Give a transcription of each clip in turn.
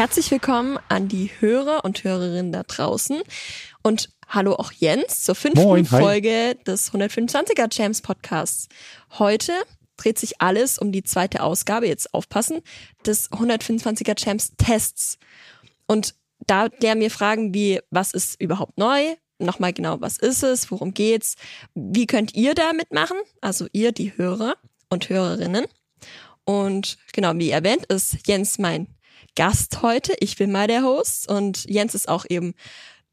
Herzlich willkommen an die Hörer und Hörerinnen da draußen und hallo auch Jens zur fünften Moin. Folge des 125er Champs Podcasts. Heute dreht sich alles um die zweite Ausgabe, jetzt aufpassen, des 125er Champs Tests. Und da klären wir Fragen wie, was ist überhaupt neu? Nochmal genau, was ist es? Worum geht's? Wie könnt ihr da mitmachen? Also ihr, die Hörer und Hörerinnen. Und genau, wie erwähnt, ist Jens mein Gast heute. Ich bin mal der Host und Jens ist auch eben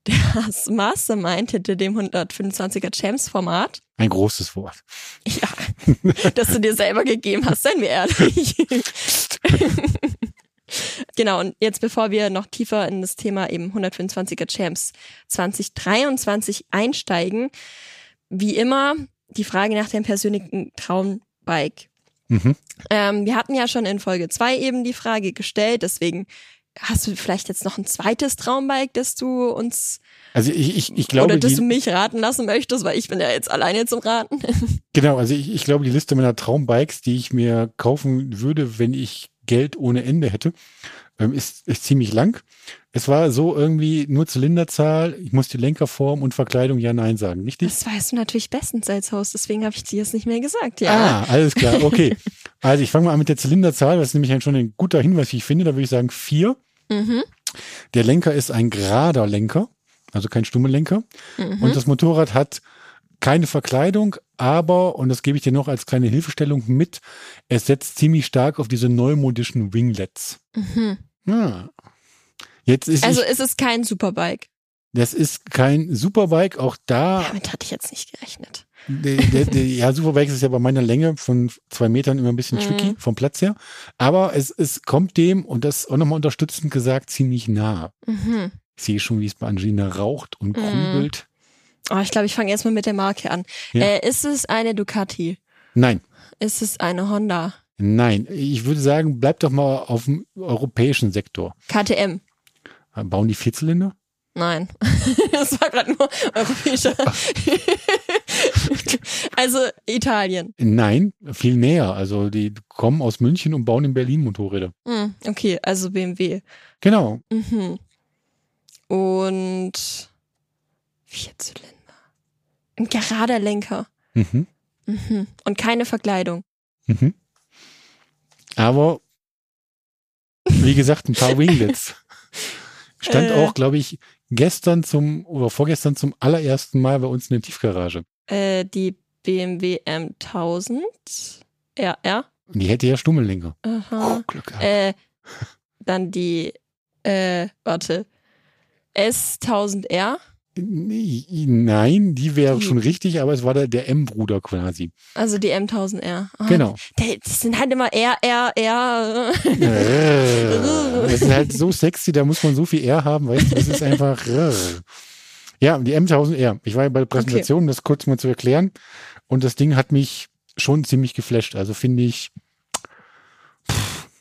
das Mastermind hinter dem 125er Champs Format. Ein großes Wort. Ja, das du dir selber gegeben hast, seien wir ehrlich. genau, und jetzt bevor wir noch tiefer in das Thema eben 125er Champs 2023 einsteigen, wie immer die Frage nach dem persönlichen Traumbike. Mhm. Ähm, wir hatten ja schon in Folge zwei eben die Frage gestellt, deswegen hast du vielleicht jetzt noch ein zweites Traumbike, das du uns Also ich, ich, ich glaube, oder das die, du mich raten lassen möchtest, weil ich bin ja jetzt alleine zum Raten. genau, also ich, ich glaube, die Liste meiner Traumbikes, die ich mir kaufen würde, wenn ich Geld ohne Ende hätte, ähm, ist, ist ziemlich lang. Es war so irgendwie nur Zylinderzahl, ich muss die Lenkerform und Verkleidung ja nein sagen, richtig? Das weißt du natürlich bestens als Host, deswegen habe ich dir jetzt nicht mehr gesagt, ja. Ah, alles klar, okay. also ich fange mal an mit der Zylinderzahl, das ist nämlich schon ein guter Hinweis, wie ich finde, da würde ich sagen vier. Mhm. Der Lenker ist ein gerader Lenker, also kein Stummellenker. Mhm. Und das Motorrad hat keine Verkleidung, aber, und das gebe ich dir noch als kleine Hilfestellung mit, es setzt ziemlich stark auf diese neumodischen Winglets. Mhm. Ah. Jetzt ist Also ich, ist es kein Superbike. das ist kein Superbike, auch da, Damit hatte ich jetzt nicht gerechnet. der, der, der, ja, Superbike ist ja bei meiner Länge von zwei Metern immer ein bisschen Mhm. tricky vom Platz her, aber es, es kommt dem, und das auch nochmal unterstützend gesagt, ziemlich nah. Mhm. Ich sehe schon, wie es bei Angelina raucht und Mhm. grübelt. Oh, ich glaube, ich fange erstmal mit der Marke an. Ja. Äh, ist es eine Ducati? Nein. Ist es eine Honda? Nein, ich würde sagen, bleib doch mal auf dem europäischen Sektor. KTM? Bauen die Vierzylinder? Nein. das war gerade nur europäischer. also Italien. Nein, viel näher. Also die kommen aus München und bauen in Berlin Motorräder. Hm, okay, also BMW. Genau. Mhm. Und Vierzylinder. Ein gerader Lenker. Mhm. Mhm. Und keine Verkleidung. Mhm. Aber wie gesagt, ein paar Winglets. Stand Äh. auch, glaube ich, gestern zum oder vorgestern zum allerersten Mal bei uns in der Tiefgarage. Äh, die BMW M1000 RR. Und die hätte ja Stummellenker. Aha. Oh, Glück gehabt. Äh, dann die, äh, warte, S1000R. Nein, die wäre schon richtig, aber es war der, der M-Bruder quasi. Also die M1000R. Ah, Genau. Das sind halt immer R, R, R. das ist halt so sexy, da muss man so viel R haben, weißt du, das ist einfach. Ja, die M1000R. Ich war ja bei der Präsentation, um das kurz mal zu erklären. Und das Ding hat mich schon ziemlich geflasht. Also finde ich,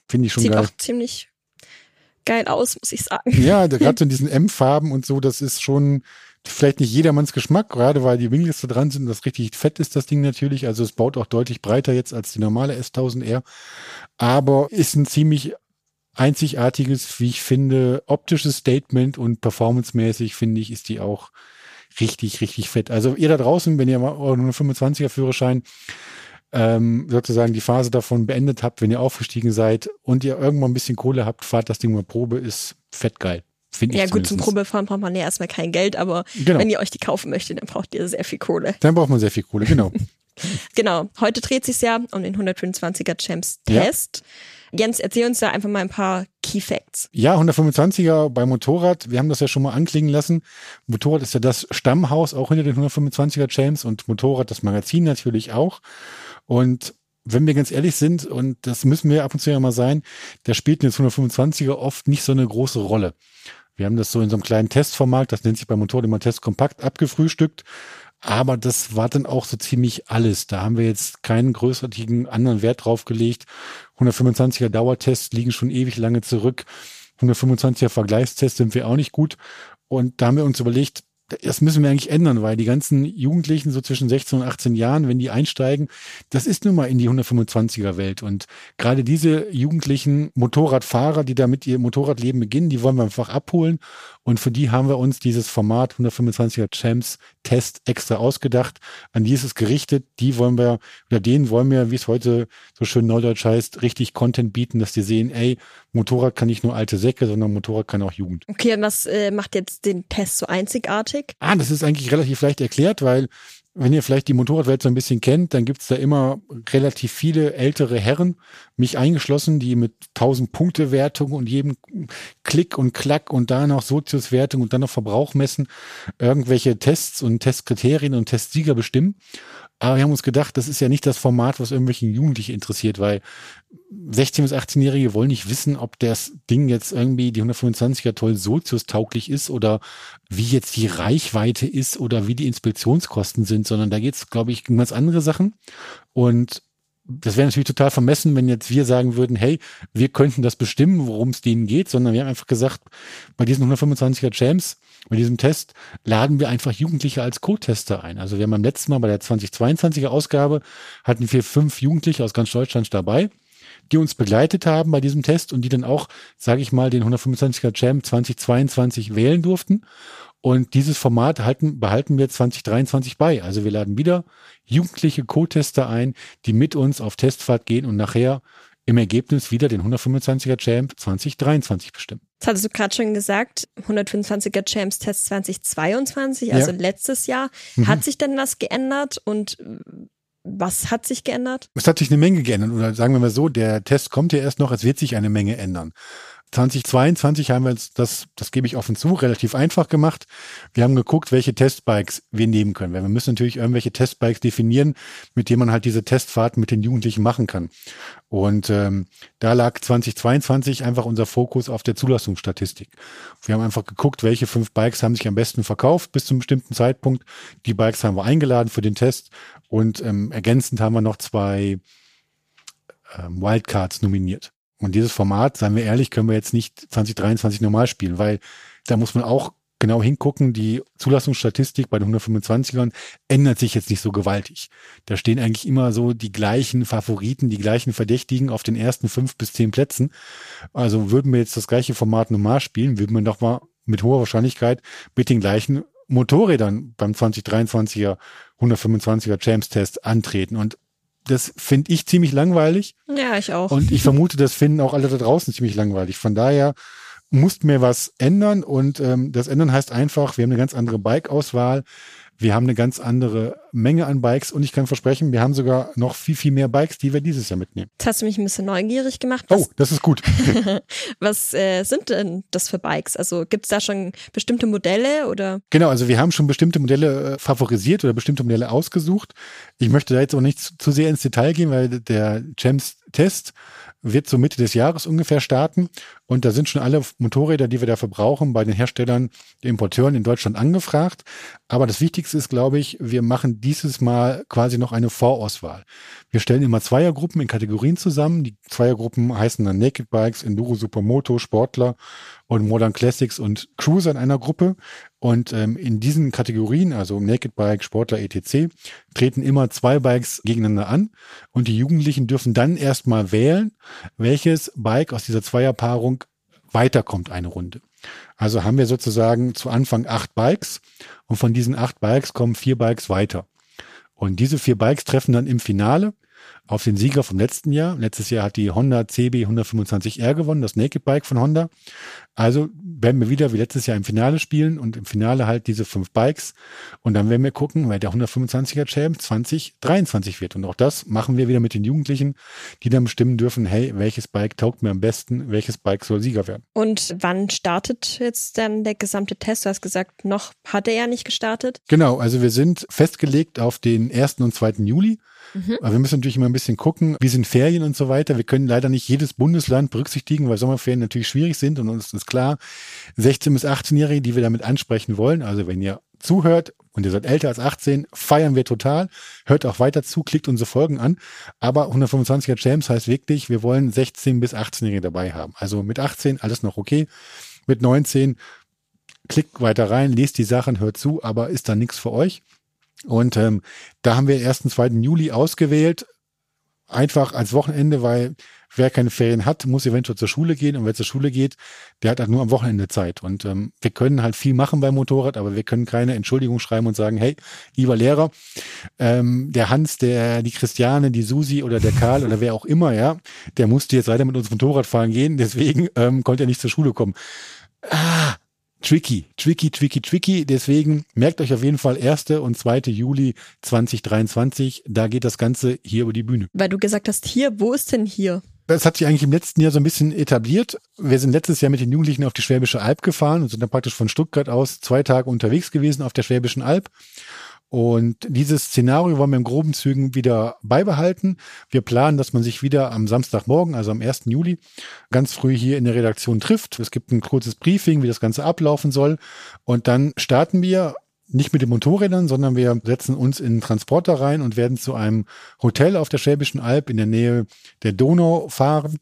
finde ich schon Sieht geil. auch ziemlich geil aus, muss ich sagen. Ja, gerade so in diesen M-Farben und so, das ist schon vielleicht nicht jedermanns Geschmack, gerade weil die Winglets da dran sind und das richtig fett ist, das Ding natürlich. Also es baut auch deutlich breiter jetzt als die normale S1000R. Aber ist ein ziemlich einzigartiges, wie ich finde, optisches Statement und performancemäßig finde ich, ist die auch richtig, richtig fett. Also ihr da draußen, wenn ihr mal euren 125er Führerschein ähm, sozusagen die Phase davon beendet habt, wenn ihr aufgestiegen seid und ihr irgendwann ein bisschen Kohle habt, fahrt das Ding mal Probe, ist fett geil. Finde ich Ja, gut, zum. Probefahren braucht man ja erstmal kein Geld, aber Genau. wenn ihr euch die kaufen möchtet, dann braucht ihr sehr viel Kohle. Dann braucht man sehr viel Kohle, genau. Genau, heute dreht sich ja um den 125er Champs Ja. Test. Jens, erzähl uns da einfach mal ein paar Key Facts. Ja, 125er bei Motorrad, wir haben das ja schon mal anklingen lassen. Motorrad ist ja das Stammhaus auch hinter den 125er Champs und Motorrad das Magazin natürlich auch. Und wenn wir ganz ehrlich sind, und das müssen wir ab und zu ja mal sein, da spielt das 125er oft nicht so eine große Rolle. Wir haben das so in so einem kleinen Testformat, das nennt sich bei Motorrad immer Test Kompakt, abgefrühstückt. Aber das war dann auch so ziemlich alles. Da haben wir jetzt keinen größeren anderen Wert drauf gelegt. 125er Dauertests liegen schon ewig lange zurück. 125er Vergleichstests sind wir auch nicht gut. Und da haben wir uns überlegt, das müssen wir eigentlich ändern, weil die ganzen Jugendlichen so zwischen 16 und 18 Jahren, wenn die einsteigen, das ist nun mal in die 125er Welt. Und gerade diese jugendlichen Motorradfahrer, die da mit ihr Motorradleben beginnen, die wollen wir einfach abholen. Und für die haben wir uns dieses Format 125er Champs Test extra ausgedacht. An die ist es gerichtet. Die wollen wir, oder denen wollen wir, wie es heute so schön neudeutsch heißt, richtig Content bieten, dass die sehen, ey, Motorrad kann nicht nur alte Säcke, sondern Motorrad kann auch Jugend. Okay, und was äh, macht jetzt den Test so einzigartig? Ah, das ist eigentlich relativ leicht erklärt, weil wenn ihr vielleicht die Motorradwelt so ein bisschen kennt, dann gibt's da immer relativ viele ältere Herren, mich eingeschlossen, die mit 1000 Punkte Wertung und jedem Klick und Klack und da noch Soziuswertung und dann noch Verbrauch messen, irgendwelche Tests und Testkriterien und Testsieger bestimmen. Aber wir haben uns gedacht, das ist ja nicht das Format, was irgendwelchen Jugendliche interessiert, weil 16- bis 18-Jährige wollen nicht wissen, ob das Ding jetzt irgendwie die 125er toll soziustauglich ist oder wie jetzt die Reichweite ist oder wie die Inspektionskosten sind, sondern da geht es, glaube ich, um ganz andere Sachen. Und das wäre natürlich total vermessen, wenn jetzt wir sagen würden, hey, wir könnten das bestimmen, worum es denen geht, sondern wir haben einfach gesagt, bei diesen 125er Champs, bei diesem Test, laden wir einfach Jugendliche als Co-Tester ein. Also wir haben beim letzten Mal bei der 2022er Ausgabe hatten wir fünf Jugendliche aus ganz Deutschland dabei, die uns begleitet haben bei diesem Test und die dann auch, sage ich mal, den 125er Champ 2022 wählen durften. Und dieses Format halten, behalten wir 2023 bei. Also wir laden wieder jugendliche Co-Tester ein, die mit uns auf Testfahrt gehen und nachher im Ergebnis wieder den 125er Champ 2023 bestimmen. Das hattest du gerade schon gesagt, 125er Champs Test 2022, also ja. letztes Jahr. Mhm. Hat sich denn was geändert und was hat sich geändert? Es hat sich eine Menge geändert oder sagen wir mal so, der Test kommt ja erst noch, es wird sich eine Menge ändern. 2022 haben wir jetzt, das, das gebe ich offen zu, relativ einfach gemacht. Wir haben geguckt, welche Testbikes wir nehmen können. Weil wir müssen natürlich irgendwelche Testbikes definieren, mit denen man halt diese Testfahrten mit den Jugendlichen machen kann. Und ähm, da lag 2022 einfach unser Fokus auf der Zulassungsstatistik. Wir haben einfach geguckt, welche fünf Bikes haben sich am besten verkauft bis zu einem bestimmten Zeitpunkt. Die Bikes haben wir eingeladen für den Test und ähm, ergänzend haben wir noch zwei ähm, Wildcards nominiert. Und dieses Format, seien wir ehrlich, können wir jetzt nicht 2023 normal spielen, weil da muss man auch genau hingucken, die Zulassungsstatistik bei den 125ern ändert sich jetzt nicht so gewaltig. Da stehen eigentlich immer so die gleichen Favoriten, die gleichen Verdächtigen auf den ersten fünf bis zehn Plätzen. Also würden wir jetzt das gleiche Format normal spielen, würden wir doch mal mit hoher Wahrscheinlichkeit mit den gleichen Motorrädern beim 2023er 125er Champs Test antreten. Und das finde ich ziemlich langweilig. Ja, ich auch. Und ich vermute, das finden auch alle da draußen ziemlich langweilig. Von daher mussten wir was ändern und ähm, das ändern heißt einfach, wir haben eine ganz andere Bike-Auswahl. Wir haben eine ganz andere Menge an Bikes und ich kann versprechen, wir haben sogar noch viel, viel mehr Bikes, die wir dieses Jahr mitnehmen. Jetzt hast du mich ein bisschen neugierig gemacht. Was, oh, das ist gut. was äh, sind denn das für Bikes? Also gibt es da schon bestimmte Modelle oder? Genau, also wir haben schon bestimmte Modelle äh, favorisiert oder bestimmte Modelle ausgesucht. Ich möchte da jetzt auch nicht zu, zu sehr ins Detail gehen, weil der Champs Test wird so Mitte des Jahres ungefähr starten. Und da sind schon alle Motorräder, die wir dafür brauchen, bei den Herstellern, den Importeuren in Deutschland angefragt. Aber das Wichtigste ist, glaube ich, wir machen dieses Mal quasi noch eine Vorauswahl. Wir stellen immer Zweiergruppen in Kategorien zusammen. Die Zweiergruppen heißen dann Naked Bikes, Enduro Supermoto, Sportler und Modern Classics und Cruiser in einer Gruppe. Und ähm, in diesen Kategorien, also Naked Bike, Sportler, etc., treten immer zwei Bikes gegeneinander an. Und die Jugendlichen dürfen dann erstmal wählen, welches Bike aus dieser Zweierpaarung weiterkommt eine Runde. Also haben wir sozusagen zu Anfang acht Bikes und von diesen acht Bikes kommen vier Bikes weiter. Und diese vier Bikes treffen dann im Finale auf den Sieger vom letzten Jahr. Letztes Jahr hat die Honda CB 125R gewonnen, das Naked Bike von Honda. Also werden wir wieder wie letztes Jahr im Finale spielen und im Finale halt diese fünf Bikes. Und dann werden wir gucken, wer der 125er Champ 2023 wird. Und auch das machen wir wieder mit den Jugendlichen, die dann bestimmen dürfen, hey, welches Bike taugt mir am besten, welches Bike soll Sieger werden. Und wann startet jetzt dann der gesamte Test? Du hast gesagt, noch hat er ja nicht gestartet. Genau, also wir sind festgelegt auf den 1. und 2. Juli. Mhm. Aber wir müssen natürlich immer ein bisschen gucken, wie sind Ferien und so weiter. Wir können leider nicht jedes Bundesland berücksichtigen, weil Sommerferien natürlich schwierig sind und uns ist klar, 16- bis 18-Jährige, die wir damit ansprechen wollen, also wenn ihr zuhört und ihr seid älter als 18, feiern wir total. Hört auch weiter zu, klickt unsere Folgen an. Aber 125er Champs heißt wirklich, wir wollen 16 bis 18-Jährige dabei haben. Also mit 18 alles noch okay. Mit 19 klickt weiter rein, lest die Sachen, hört zu, aber ist dann nichts für euch. Und ähm, da haben wir den 1. 2. Juli ausgewählt, einfach als Wochenende, weil wer keine Ferien hat, muss eventuell zur Schule gehen. Und wer zur Schule geht, der hat halt nur am Wochenende Zeit. Und ähm, wir können halt viel machen beim Motorrad, aber wir können keine Entschuldigung schreiben und sagen, hey, lieber Lehrer, ähm, der Hans, der, die Christiane, die Susi oder der Karl oder wer auch immer, ja, der musste jetzt weiter mit uns Motorrad fahren gehen, deswegen ähm, konnte er nicht zur Schule kommen. Ah, tricky, tricky, tricky, tricky. Deswegen merkt euch auf jeden Fall 1. und 2. Juli 2023. Da geht das Ganze hier über die Bühne. Weil du gesagt hast, hier, wo ist denn hier? Das hat sich eigentlich im letzten Jahr so ein bisschen etabliert. Wir sind letztes Jahr mit den Jugendlichen auf die Schwäbische Alb gefahren und sind dann praktisch von Stuttgart aus zwei Tage unterwegs gewesen auf der Schwäbischen Alb. Und dieses Szenario wollen wir in groben Zügen wieder beibehalten. Wir planen, dass man sich wieder am Samstagmorgen, also am 1. Juli, ganz früh hier in der Redaktion trifft. Es gibt ein kurzes Briefing, wie das Ganze ablaufen soll. Und dann starten wir nicht mit den Motorrädern, sondern wir setzen uns in einen Transporter rein und werden zu einem Hotel auf der Schwäbischen Alb in der Nähe der Donau fahren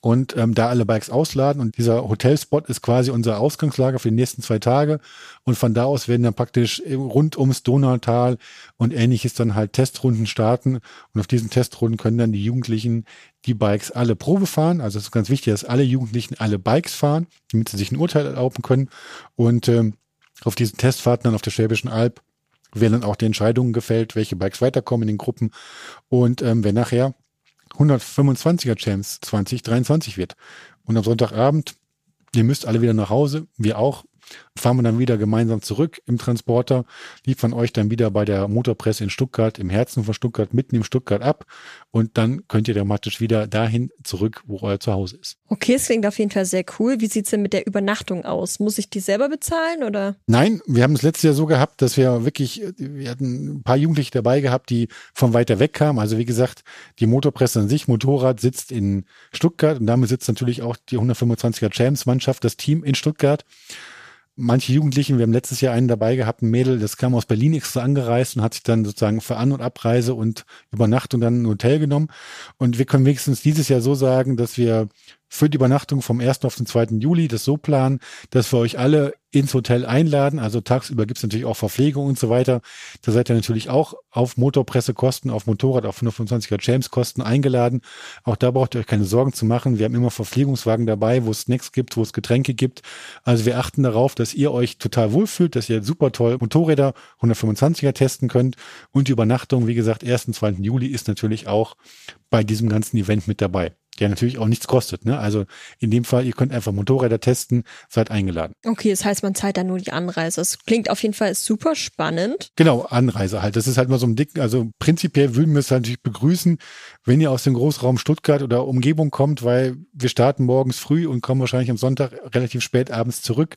und ähm, da alle Bikes ausladen. Und dieser Hotelspot ist quasi unser Ausgangslager für die nächsten zwei Tage. Und von da aus werden dann praktisch rund ums Donautal und ähnliches dann halt Testrunden starten. Und auf diesen Testrunden können dann die Jugendlichen die Bikes alle Probe fahren. Also es ist ganz wichtig, dass alle Jugendlichen alle Bikes fahren, damit sie sich ein Urteil erlauben können. Und ähm, auf diesen Testfahrten dann auf der Schwäbischen Alb werden dann auch die Entscheidungen gefällt, welche Bikes weiterkommen in den Gruppen. Und ähm, wer nachher 125er Champs 2023 wird. Und am Sonntagabend, ihr müsst alle wieder nach Hause, wir auch, fahren wir dann wieder gemeinsam zurück im Transporter, liefern euch dann wieder bei der Motorpresse in Stuttgart, im Herzen von Stuttgart, mitten im Stuttgart ab und dann könnt ihr dramatisch wieder dahin zurück, wo euer Zuhause ist. Okay, es klingt auf jeden Fall sehr cool. Wie sieht's denn mit der Übernachtung aus? Muss ich die selber bezahlen oder? Nein, wir haben es letztes Jahr so gehabt, dass wir wirklich, wir hatten ein paar Jugendliche dabei gehabt, die von weiter weg kamen. Also wie gesagt, die Motorpresse an sich, Motorrad sitzt in Stuttgart und damit sitzt natürlich auch die 125er Champs Mannschaft, das Team in Stuttgart manche Jugendlichen, wir haben letztes Jahr einen dabei gehabt, ein Mädel, das kam aus Berlin extra angereist und hat sich dann sozusagen für An- und Abreise und Übernachtung dann ein Hotel genommen. Und wir können wenigstens dieses Jahr so sagen, dass wir für die Übernachtung vom 1. auf den 2. Juli das so planen, dass wir euch alle ins Hotel einladen. Also tagsüber gibt's natürlich auch Verpflegung und so weiter. Da seid ihr natürlich auch auf Motorpressekosten, auf Motorrad, auf 125er James Kosten eingeladen. Auch da braucht ihr euch keine Sorgen zu machen. Wir haben immer Verpflegungswagen dabei, wo es Snacks gibt, wo es Getränke gibt. Also wir achten darauf, dass ihr euch total wohlfühlt, dass ihr super toll Motorräder 125er testen könnt. Und die Übernachtung, wie gesagt, 1. und 2. Juli ist natürlich auch bei diesem ganzen Event mit dabei der natürlich auch nichts kostet. Ne? Also in dem Fall, ihr könnt einfach Motorräder testen, seid eingeladen. Okay, das heißt, man zahlt dann nur die Anreise. Das klingt auf jeden Fall super spannend. Genau, Anreise halt. Das ist halt mal so ein Dick, also prinzipiell würden wir es halt natürlich begrüßen, wenn ihr aus dem Großraum Stuttgart oder Umgebung kommt, weil wir starten morgens früh und kommen wahrscheinlich am Sonntag relativ spät abends zurück.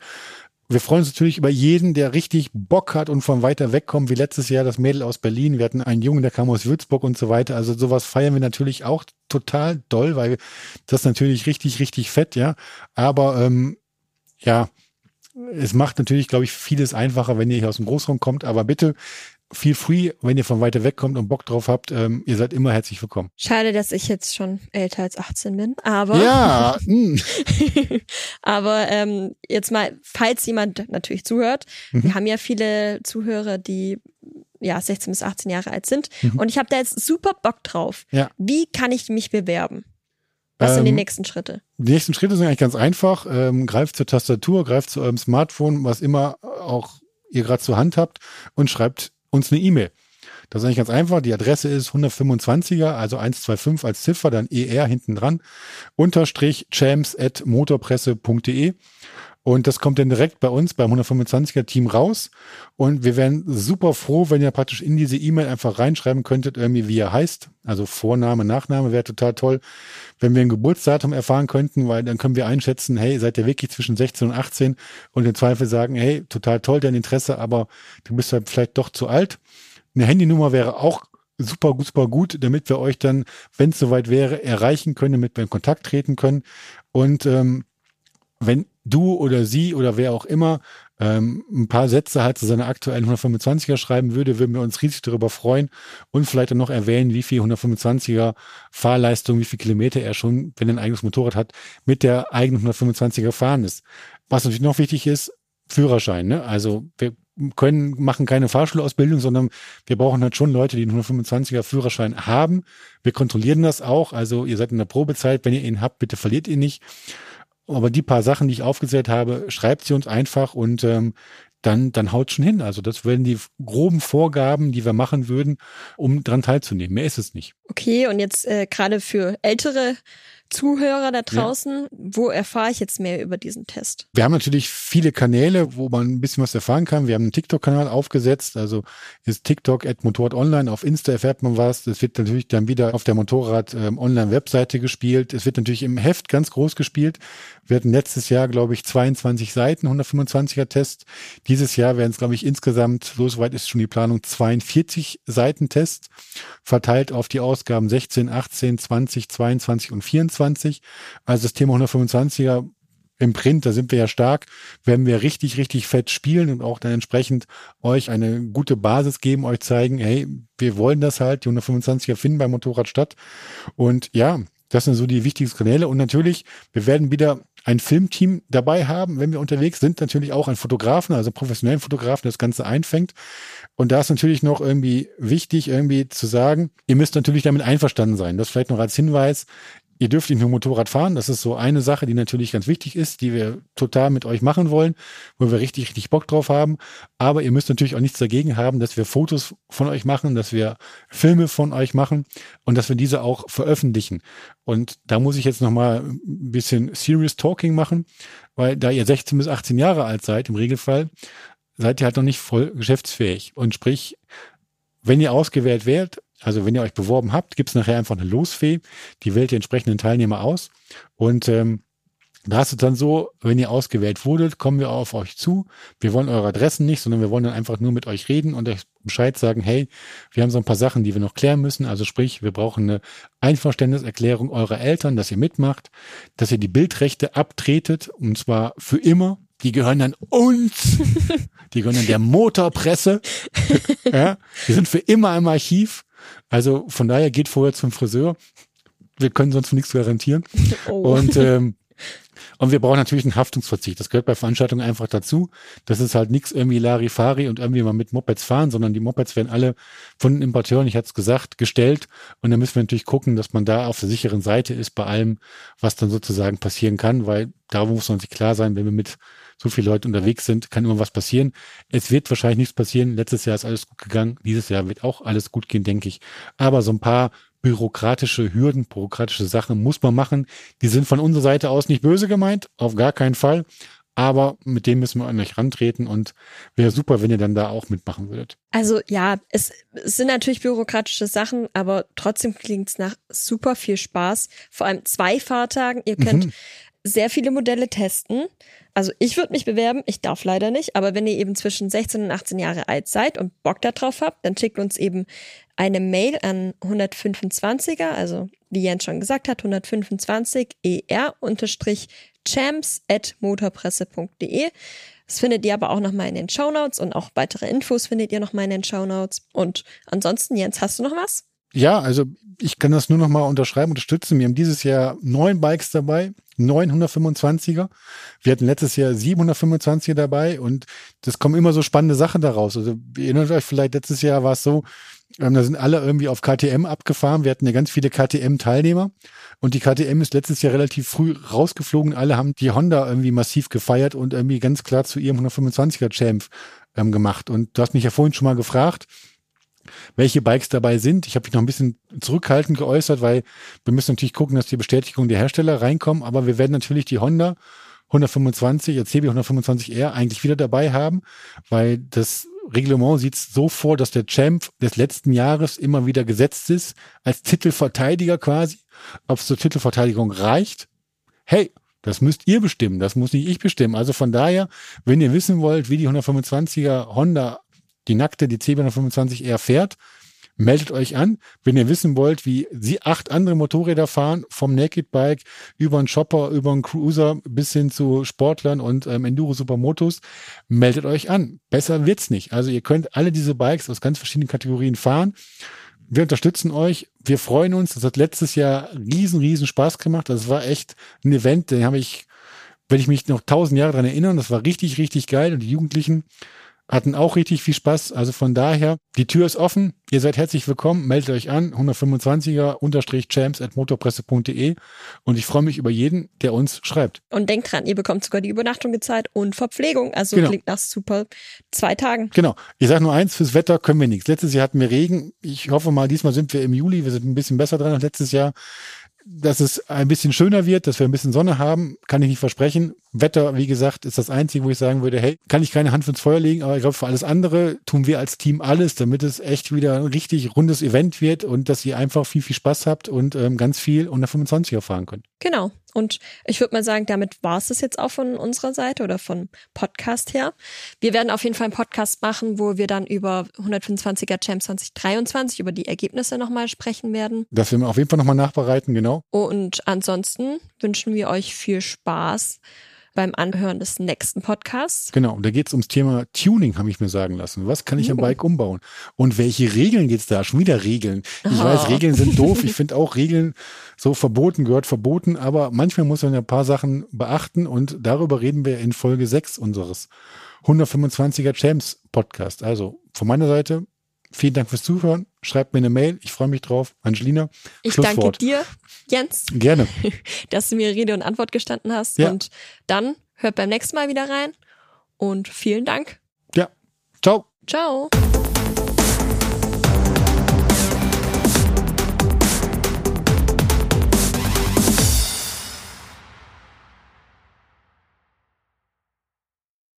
Wir freuen uns natürlich über jeden, der richtig Bock hat und von weiter weg kommt, wie letztes Jahr das Mädel aus Berlin. Wir hatten einen Jungen, der kam aus Würzburg und so weiter. Also sowas feiern wir natürlich auch total doll, weil das ist natürlich richtig, richtig fett, ja. Aber ähm, ja, es macht natürlich, glaube ich, vieles einfacher, wenn ihr hier aus dem Großraum kommt. Aber bitte feel free, wenn ihr von weiter weg kommt und Bock drauf habt, ähm, ihr seid immer herzlich willkommen. Schade, dass ich jetzt schon älter als 18 bin, aber ja, hm. aber ähm, jetzt mal, falls jemand natürlich zuhört, mhm. wir haben ja viele Zuhörer, die ja 16 bis 18 Jahre alt sind mhm. und ich habe da jetzt super Bock drauf. Ja. Wie kann ich mich bewerben? Was sind die ähm, nächsten Schritte? Die nächsten Schritte sind eigentlich ganz einfach. Ähm, greift zur Tastatur, greift zu eurem Smartphone, was immer auch ihr gerade zur Hand habt und schreibt uns eine E-Mail. Das ist eigentlich ganz einfach. Die Adresse ist 125er, also 125 als Ziffer, dann ER hinten dran, unterstrich champs at motorpresse.de. Und das kommt dann direkt bei uns beim 125er Team raus. Und wir wären super froh, wenn ihr praktisch in diese E-Mail einfach reinschreiben könntet, irgendwie wie ihr heißt. Also Vorname, Nachname wäre total toll. Wenn wir ein Geburtsdatum erfahren könnten, weil dann können wir einschätzen, hey, seid ihr wirklich zwischen 16 und 18 und im Zweifel sagen, hey, total toll dein Interesse, aber du bist halt vielleicht doch zu alt. Eine Handynummer wäre auch super, super gut, damit wir euch dann, wenn es soweit wäre, erreichen können, damit wir in Kontakt treten können. Und ähm, wenn du oder sie oder wer auch immer ähm, ein paar Sätze halt zu seiner aktuellen 125er schreiben würde, würden wir uns riesig darüber freuen und vielleicht dann noch erwähnen, wie viel 125er Fahrleistung, wie viel Kilometer er schon, wenn er ein eigenes Motorrad hat, mit der eigenen 125er fahren ist. Was natürlich noch wichtig ist, Führerschein. Ne? Also wir können, machen keine Fahrschulausbildung, sondern wir brauchen halt schon Leute, die einen 125er Führerschein haben. Wir kontrollieren das auch. Also ihr seid in der Probezeit, wenn ihr ihn habt, bitte verliert ihn nicht. Aber die paar Sachen, die ich aufgezählt habe, schreibt sie uns einfach und ähm, dann, dann haut schon hin. Also das wären die groben Vorgaben, die wir machen würden, um dran teilzunehmen. Mehr ist es nicht. Okay, und jetzt äh, gerade für ältere Zuhörer da draußen, ja. wo erfahre ich jetzt mehr über diesen Test? Wir haben natürlich viele Kanäle, wo man ein bisschen was erfahren kann. Wir haben einen TikTok-Kanal aufgesetzt, also ist TikTok at Motorrad Online. Auf Insta erfährt man was. Es wird natürlich dann wieder auf der Motorrad ähm, Online-Webseite gespielt. Es wird natürlich im Heft ganz groß gespielt. Wir hatten letztes Jahr, glaube ich, 22 Seiten, 125er Test. Dieses Jahr werden es, glaube ich, insgesamt, so soweit ist schon die Planung, 42 Seiten Test, verteilt auf die Ausgaben 16, 18, 20, 22 und 24. Also das Thema 125er im Print, da sind wir ja stark, werden wir richtig, richtig fett spielen und auch dann entsprechend euch eine gute Basis geben, euch zeigen, hey, wir wollen das halt, die 125er finden beim Motorrad statt. Und ja, das sind so die wichtigsten Kanäle. Und natürlich, wir werden wieder ein Filmteam dabei haben, wenn wir unterwegs sind, natürlich auch ein Fotografen, also professionellen Fotografen, das Ganze einfängt. Und da ist natürlich noch irgendwie wichtig, irgendwie zu sagen, ihr müsst natürlich damit einverstanden sein. Das vielleicht noch als Hinweis. Ihr dürft nicht nur Motorrad fahren. Das ist so eine Sache, die natürlich ganz wichtig ist, die wir total mit euch machen wollen, wo wir richtig, richtig Bock drauf haben. Aber ihr müsst natürlich auch nichts dagegen haben, dass wir Fotos von euch machen, dass wir Filme von euch machen und dass wir diese auch veröffentlichen. Und da muss ich jetzt nochmal ein bisschen Serious Talking machen, weil da ihr 16 bis 18 Jahre alt seid, im Regelfall, seid ihr halt noch nicht voll geschäftsfähig. Und sprich, wenn ihr ausgewählt werdet, also wenn ihr euch beworben habt, gibt es nachher einfach eine Losfee, die wählt die entsprechenden Teilnehmer aus. Und ähm, da ist es dann so, wenn ihr ausgewählt wurdet, kommen wir auf euch zu. Wir wollen eure Adressen nicht, sondern wir wollen dann einfach nur mit euch reden und euch Bescheid sagen, hey, wir haben so ein paar Sachen, die wir noch klären müssen. Also sprich, wir brauchen eine Einverständniserklärung eurer Eltern, dass ihr mitmacht, dass ihr die Bildrechte abtretet und zwar für immer. Die gehören dann uns. Die gehören dann der Motorpresse. ja, die sind für immer im Archiv. Also von daher geht vorher zum Friseur. Wir können sonst nichts garantieren. Oh. Und ähm, und wir brauchen natürlich einen Haftungsverzicht. Das gehört bei Veranstaltungen einfach dazu. Das ist halt nichts irgendwie Larifari und irgendwie mal mit Mopeds fahren, sondern die Mopeds werden alle von den Importeuren, ich hatte es gesagt, gestellt. Und da müssen wir natürlich gucken, dass man da auf der sicheren Seite ist bei allem, was dann sozusagen passieren kann, weil da muss man sich klar sein, wenn wir mit so viele Leute unterwegs sind, kann immer was passieren. Es wird wahrscheinlich nichts passieren. Letztes Jahr ist alles gut gegangen. Dieses Jahr wird auch alles gut gehen, denke ich. Aber so ein paar bürokratische Hürden, bürokratische Sachen muss man machen. Die sind von unserer Seite aus nicht böse gemeint, auf gar keinen Fall. Aber mit dem müssen wir an euch rantreten und wäre super, wenn ihr dann da auch mitmachen würdet. Also ja, es, es sind natürlich bürokratische Sachen, aber trotzdem klingt es nach super viel Spaß. Vor allem zwei Fahrtagen. Ihr könnt mhm. sehr viele Modelle testen. Also ich würde mich bewerben, ich darf leider nicht, aber wenn ihr eben zwischen 16 und 18 Jahre alt seid und Bock darauf habt, dann schickt uns eben eine Mail an 125er, also wie Jens schon gesagt hat, 125 er-champs at motorpresse.de. Das findet ihr aber auch nochmal in den Shownotes und auch weitere Infos findet ihr nochmal in den Shownotes. Und ansonsten, Jens, hast du noch was? Ja, also ich kann das nur noch mal unterschreiben, unterstützen. Wir haben dieses Jahr neun Bikes dabei, 925er. Wir hatten letztes Jahr 725er dabei und das kommen immer so spannende Sachen daraus. Also ihr erinnert euch vielleicht, letztes Jahr war es so, ähm, da sind alle irgendwie auf KTM abgefahren. Wir hatten ja ganz viele KTM-Teilnehmer und die KTM ist letztes Jahr relativ früh rausgeflogen. Alle haben die Honda irgendwie massiv gefeiert und irgendwie ganz klar zu ihrem 125er Champ ähm, gemacht. Und du hast mich ja vorhin schon mal gefragt, welche Bikes dabei sind. Ich habe mich noch ein bisschen zurückhaltend geäußert, weil wir müssen natürlich gucken, dass die Bestätigung der Hersteller reinkommen, aber wir werden natürlich die Honda 125, der CB 125R eigentlich wieder dabei haben, weil das Reglement sieht so vor, dass der Champ des letzten Jahres immer wieder gesetzt ist, als Titelverteidiger quasi. Ob es zur Titelverteidigung reicht? Hey, das müsst ihr bestimmen, das muss nicht ich bestimmen. Also von daher, wenn ihr wissen wollt, wie die 125er Honda die nackte, die C125R fährt, meldet euch an. Wenn ihr wissen wollt, wie sie acht andere Motorräder fahren, vom Naked Bike über einen Chopper, über einen Cruiser bis hin zu Sportlern und ähm, Enduro Supermotos, meldet euch an. Besser wird's nicht. Also ihr könnt alle diese Bikes aus ganz verschiedenen Kategorien fahren. Wir unterstützen euch. Wir freuen uns. Das hat letztes Jahr riesen, riesen Spaß gemacht. Das war echt ein Event, den habe ich werde ich mich noch tausend Jahre dran erinnern. Das war richtig, richtig geil. Und die Jugendlichen hatten auch richtig viel Spaß. Also von daher, die Tür ist offen. Ihr seid herzlich willkommen. Meldet euch an. 125er unterstrich champs at motorpresse.de. Und ich freue mich über jeden, der uns schreibt. Und denkt dran, ihr bekommt sogar die Übernachtung gezahlt und Verpflegung. Also Genau. klingt nach super zwei Tagen. Genau. Ich sage nur eins, fürs Wetter können wir nichts. Letztes Jahr hatten wir Regen. Ich hoffe mal, diesmal sind wir im Juli. Wir sind ein bisschen besser dran als letztes Jahr. Dass es ein bisschen schöner wird, dass wir ein bisschen Sonne haben, kann ich nicht versprechen. Wetter, wie gesagt, ist das Einzige, wo ich sagen würde, hey, kann ich keine Hand ins Feuer legen, aber ich glaube, für alles andere tun wir als Team alles, damit es echt wieder ein richtig rundes Event wird und dass ihr einfach viel, viel Spaß habt und ähm, ganz viel unter 25er fahren könnt. Genau. Und ich würde mal sagen, damit war es das jetzt auch von unserer Seite oder von Podcast her. Wir werden auf jeden Fall einen Podcast machen, wo wir dann über 125er Champs 2023, über die Ergebnisse nochmal sprechen werden. Das werden wir auf jeden Fall nochmal nachbereiten, genau. Und ansonsten wünschen wir euch viel Spaß beim Anhören des nächsten Podcasts. Genau, und da geht es ums Thema Tuning, habe ich mir sagen lassen. Was kann ich am Uh. Bike umbauen? Und welche Regeln geht's da? Schon wieder Regeln. Ich Oh. weiß, Regeln sind doof. Ich finde auch Regeln so verboten, gehört verboten, aber manchmal muss man ja ein paar Sachen beachten und darüber reden wir in Folge 6 unseres 125er Champs Podcast. Also von meiner Seite, vielen Dank fürs Zuhören. Schreibt mir eine Mail, ich freue mich drauf. Angelina, Ich danke dir, Jens, Gerne. dass du mir Rede und Antwort gestanden hast. Ja. Und dann hört beim nächsten Mal wieder rein. Und vielen Dank. Ja, ciao. Ciao.